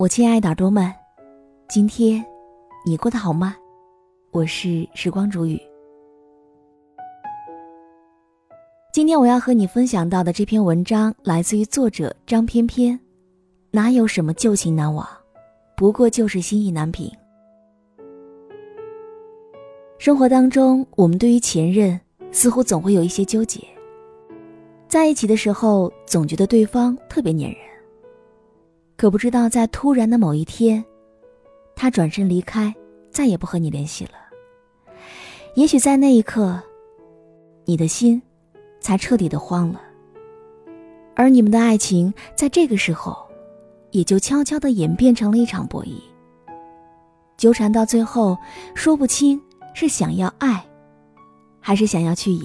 我亲爱的耳朵们，今天你过得好吗？我是时光煮雨。今天我要和你分享到的这篇文章来自于作者张翩翩。哪有什么旧情难忘，不过就是心意难平。生活当中，我们对于前任似乎总会有一些纠结，在一起的时候总觉得对方特别粘人。可不知道，在突然的某一天，他转身离开，再也不和你联系了。也许在那一刻，你的心才彻底的慌了，而你们的爱情在这个时候，也就悄悄的演变成了一场博弈。纠缠到最后，说不清是想要爱，还是想要去赢。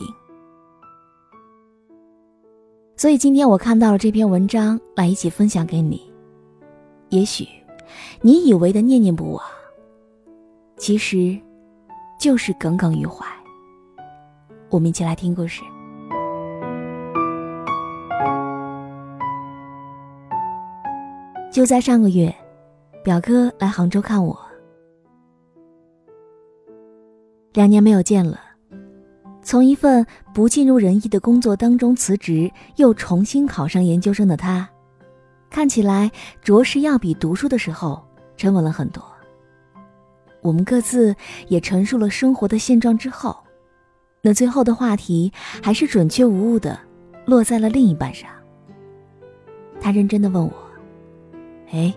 所以今天我看到了这篇文章，来一起分享给你。也许，你以为的念念不忘，其实就是耿耿于怀。我们一起来听故事。就在上个月，表哥来杭州看我，两年没有见了，从一份不尽如人意的工作当中辞职，又重新考上研究生的他。看起来着实要比读书的时候沉稳了很多。我们各自也陈述了生活的现状之后，那最后的话题还是准确无误的落在了另一半上。他认真的问我：“哎，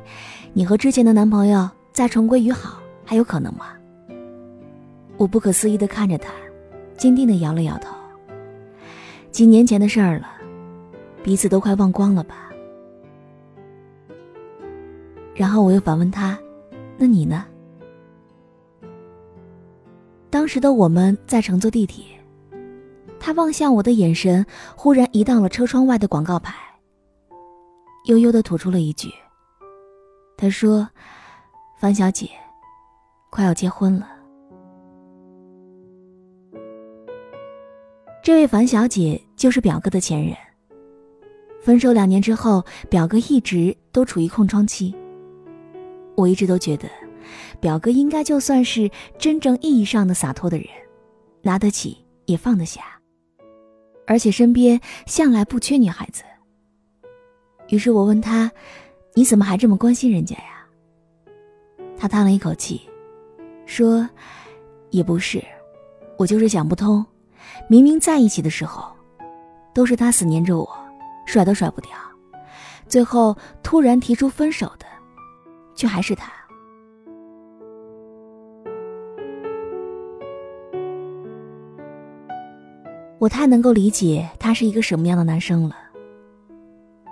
你和之前的男朋友再重归于好，还有可能吗？”我不可思议的看着他，坚定的摇了摇头。几年前的事儿了，彼此都快忘光了吧。然后我又反问他：“那你呢？”当时的我们在乘坐地铁，他望向我的眼神忽然移到了车窗外的广告牌，悠悠的吐出了一句：“他说，樊小姐，快要结婚了。”这位樊小姐就是表哥的前任。分手两年之后，表哥一直都处于空窗期。我一直都觉得，表哥应该就算是真正意义上的洒脱的人，拿得起也放得下，而且身边向来不缺女孩子。于是我问他：“你怎么还这么关心人家呀？”他叹了一口气，说：“也不是，我就是想不通，明明在一起的时候，都是他死黏着我，甩都甩不掉，最后突然提出分手的。”却还是他。我太能够理解他是一个什么样的男生了，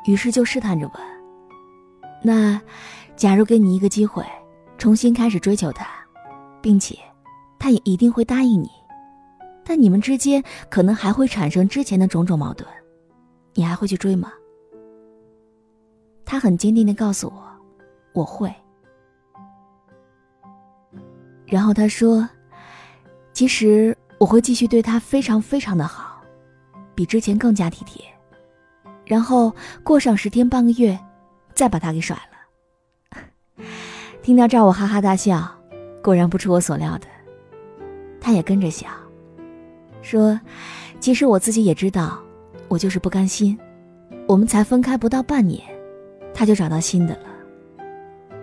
于是就试探着问：“那，假如给你一个机会，重新开始追求他，并且，他也一定会答应你，但你们之间可能还会产生之前的种种矛盾，你还会去追吗？”他很坚定的告诉我。我会。然后他说：“其实我会继续对他非常非常的好，比之前更加体贴。然后过上十天半个月，再把他给甩了。听到这儿，我哈哈大笑，果然不出我所料的，他也跟着笑，说：“其实我自己也知道，我就是不甘心。我们才分开不到半年，他就找到新的了。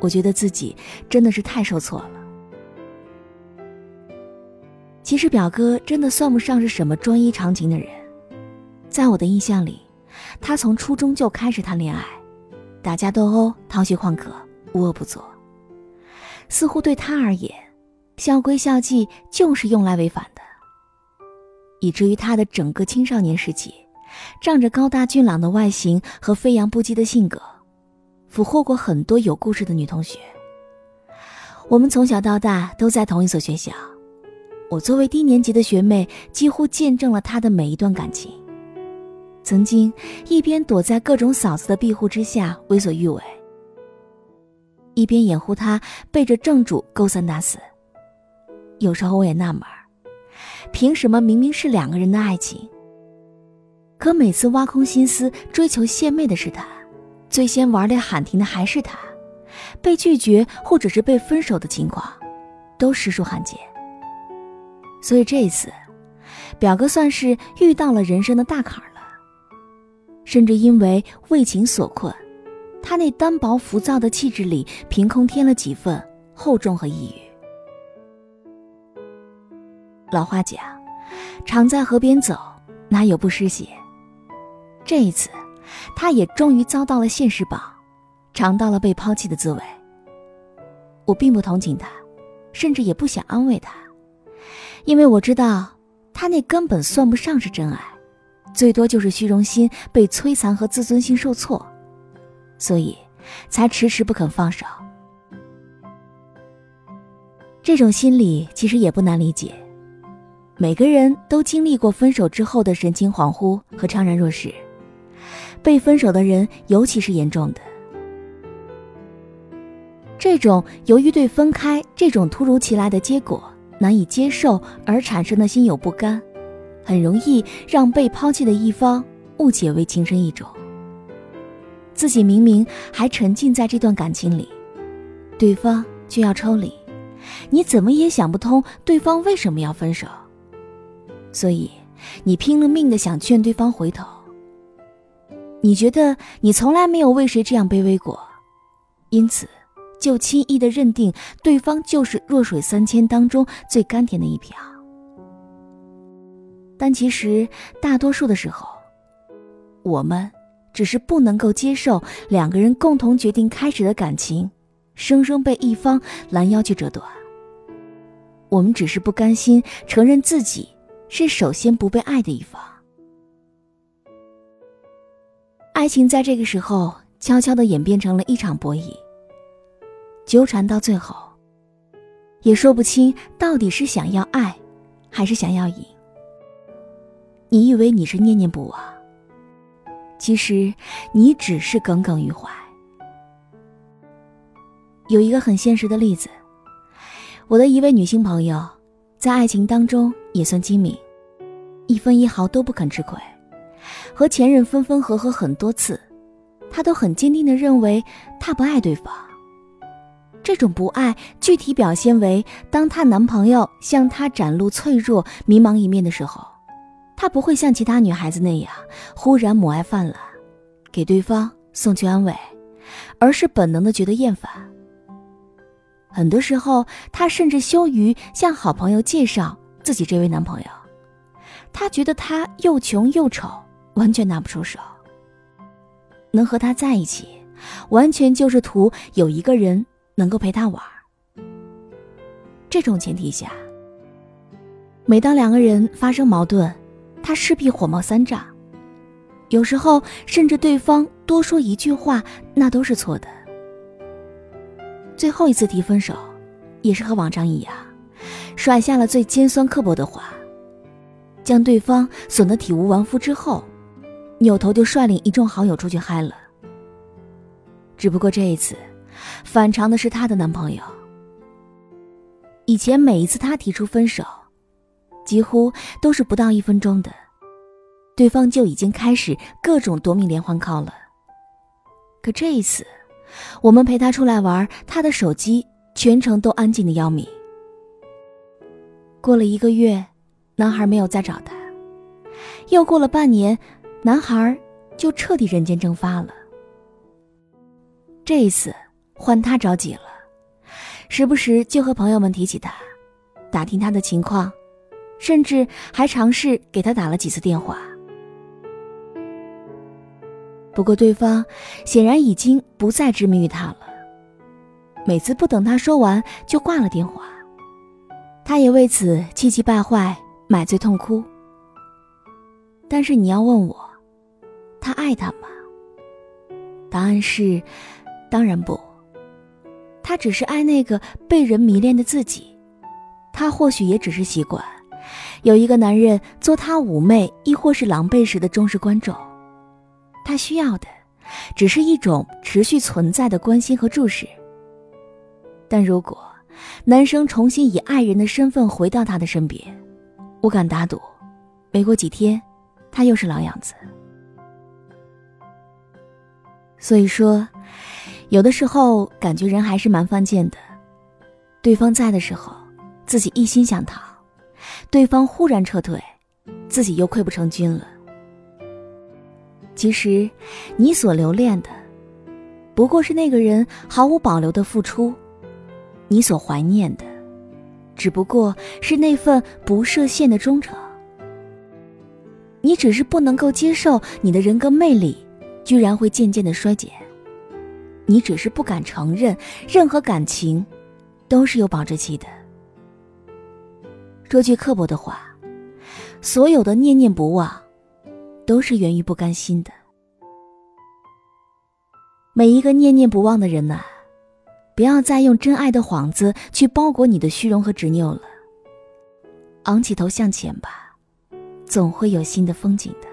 我觉得自己真的是太受挫了。其实表哥真的算不上是什么专一长情的人，在我的印象里，他从初中就开始谈恋爱。”打架斗殴、逃学旷课，无恶不作。似乎对他而言，校规校纪就是用来违反的。以至于他的整个青少年时期，仗着高大俊朗的外形和飞扬不羁的性格，俘获过很多有故事的女同学。我们从小到大都在同一所学校，我作为低年级的学妹，几乎见证了她的每一段感情。曾经一边躲在各种嫂子的庇护之下为所欲为，一边掩护他背着正主勾三搭四。有时候我也纳闷，凭什么明明是两个人的爱情，可每次挖空心思追求献媚的是他，最先玩的喊停的还是他，被拒绝或者是被分手的情况，都实属罕见。所以这一次，表哥算是遇到了人生的大坎儿。甚至因为为情所困，他那单薄浮躁的气质里凭空添了几分厚重和抑郁。老话讲，常在河边走，哪有不湿鞋？这一次，他也终于遭到了现实报，尝到了被抛弃的滋味。我并不同情他，甚至也不想安慰他，因为我知道，他那根本算不上是真爱。最多就是虚荣心被摧残和自尊心受挫，所以才迟迟不肯放手。这种心理其实也不难理解，每个人都经历过分手之后的神情恍惚和怅然若失，被分手的人尤其是严重的。这种由于对分开这种突如其来的结果难以接受而产生的心有不甘。很容易让被抛弃的一方误解为情深意重，自己明明还沉浸在这段感情里，对方却要抽离，你怎么也想不通对方为什么要分手，所以你拼了命的想劝对方回头。你觉得你从来没有为谁这样卑微过，因此就轻易的认定对方就是弱水三千当中最甘甜的一瓢。但其实，大多数的时候，我们只是不能够接受两个人共同决定开始的感情，生生被一方拦腰去折断。我们只是不甘心承认自己是首先不被爱的一方。爱情在这个时候悄悄的演变成了一场博弈，纠缠到最后，也说不清到底是想要爱，还是想要赢。你以为你是念念不忘，其实你只是耿耿于怀。有一个很现实的例子，我的一位女性朋友，在爱情当中也算精明，一分一毫都不肯吃亏，和前任分分合合很多次，她都很坚定的认为她不爱对方。这种不爱具体表现为，当她男朋友向她展露脆弱、迷茫一面的时候。她不会像其他女孩子那样忽然母爱泛滥，给对方送去安慰，而是本能的觉得厌烦。很多时候，她甚至羞于向好朋友介绍自己这位男朋友，她觉得他又穷又丑，完全拿不出手。能和他在一起，完全就是图有一个人能够陪他玩。这种前提下，每当两个人发生矛盾，他势必火冒三丈，有时候甚至对方多说一句话，那都是错的。最后一次提分手，也是和往常一样，甩下了最尖酸刻薄的话，将对方损得体无完肤之后，扭头就率领一众好友出去嗨了。只不过这一次，反常的是她的男朋友。以前每一次她提出分手。几乎都是不到一分钟的，对方就已经开始各种夺命连环 call 了。可这一次，我们陪她出来玩，她的手机全程都安静的要命。过了一个月，男孩没有再找她。又过了半年，男孩就彻底人间蒸发了。这一次换他着急了，时不时就和朋友们提起他，打听他的情况，甚至还尝试给他打了几次电话。不过对方显然已经不再执迷于他了，每次不等他说完就挂了电话，他也为此气急败坏，买醉痛哭。但是你要问我，他爱他吗？答案是，当然不。他只是爱那个被人迷恋的自己。他或许也只是习惯，有一个男人做他妩媚亦或是狼狈时的忠实观众。他需要的，只是一种持续存在的关心和注视。但如果男生重新以爱人的身份回到他的身边，我敢打赌，没过几天。他又是老样子，所以说，有的时候感觉人还是蛮犯贱的。对方在的时候，自己一心想逃；对方忽然撤退，自己又溃不成军了。其实，你所留恋的，不过是那个人毫无保留的付出；你所怀念的，只不过是那份不设限的忠诚。你只是不能够接受你的人格魅力，居然会渐渐的衰减。你只是不敢承认，任何感情，都是有保质期的。说句刻薄的话，所有的念念不忘，都是源于不甘心的。每一个念念不忘的人呐，不要再用真爱的幌子去包裹你的虚荣和执拗了。昂起头向前吧。总会有新的风景的。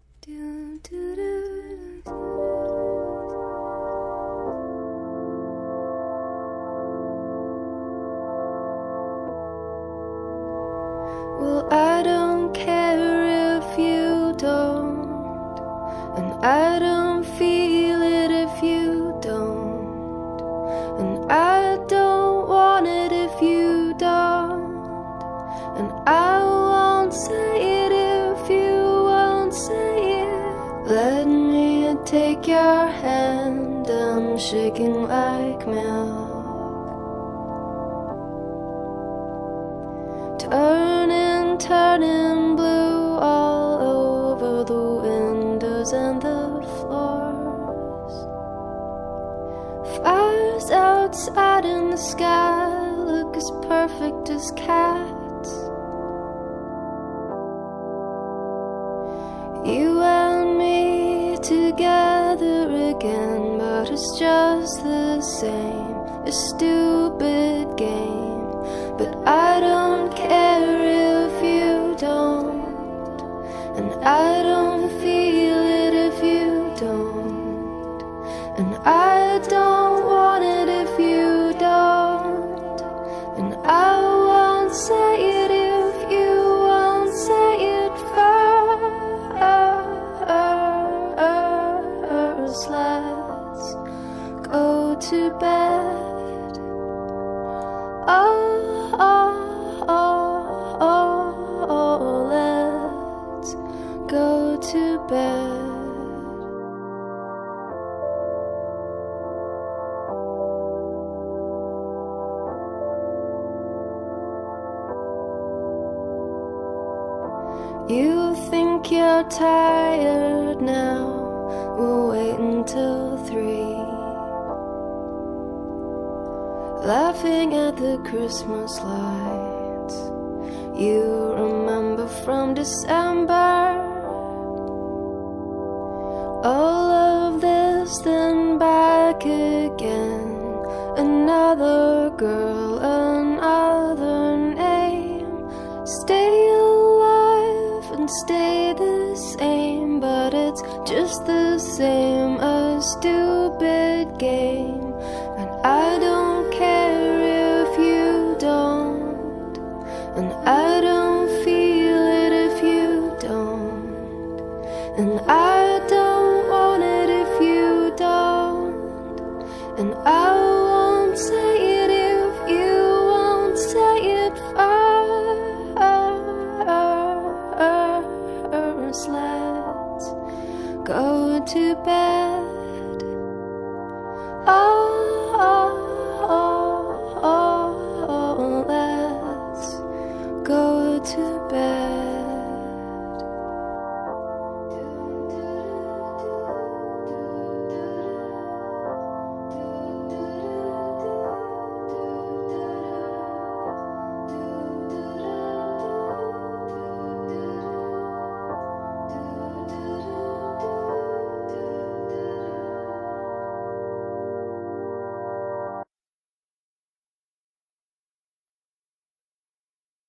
I don't sky look as perfect as cats. You and me together again, but it's just the same. It's stupid bed. You think you're tired now? We'll wait until three. Laughing at the Christmas lights. You remember from December. All of this, then back again. Another girl, another name. Stay alive and stay the same, but it's just the same, a stupid game. And I don't bed. Oh, oh, oh, oh, oh let's go to bed.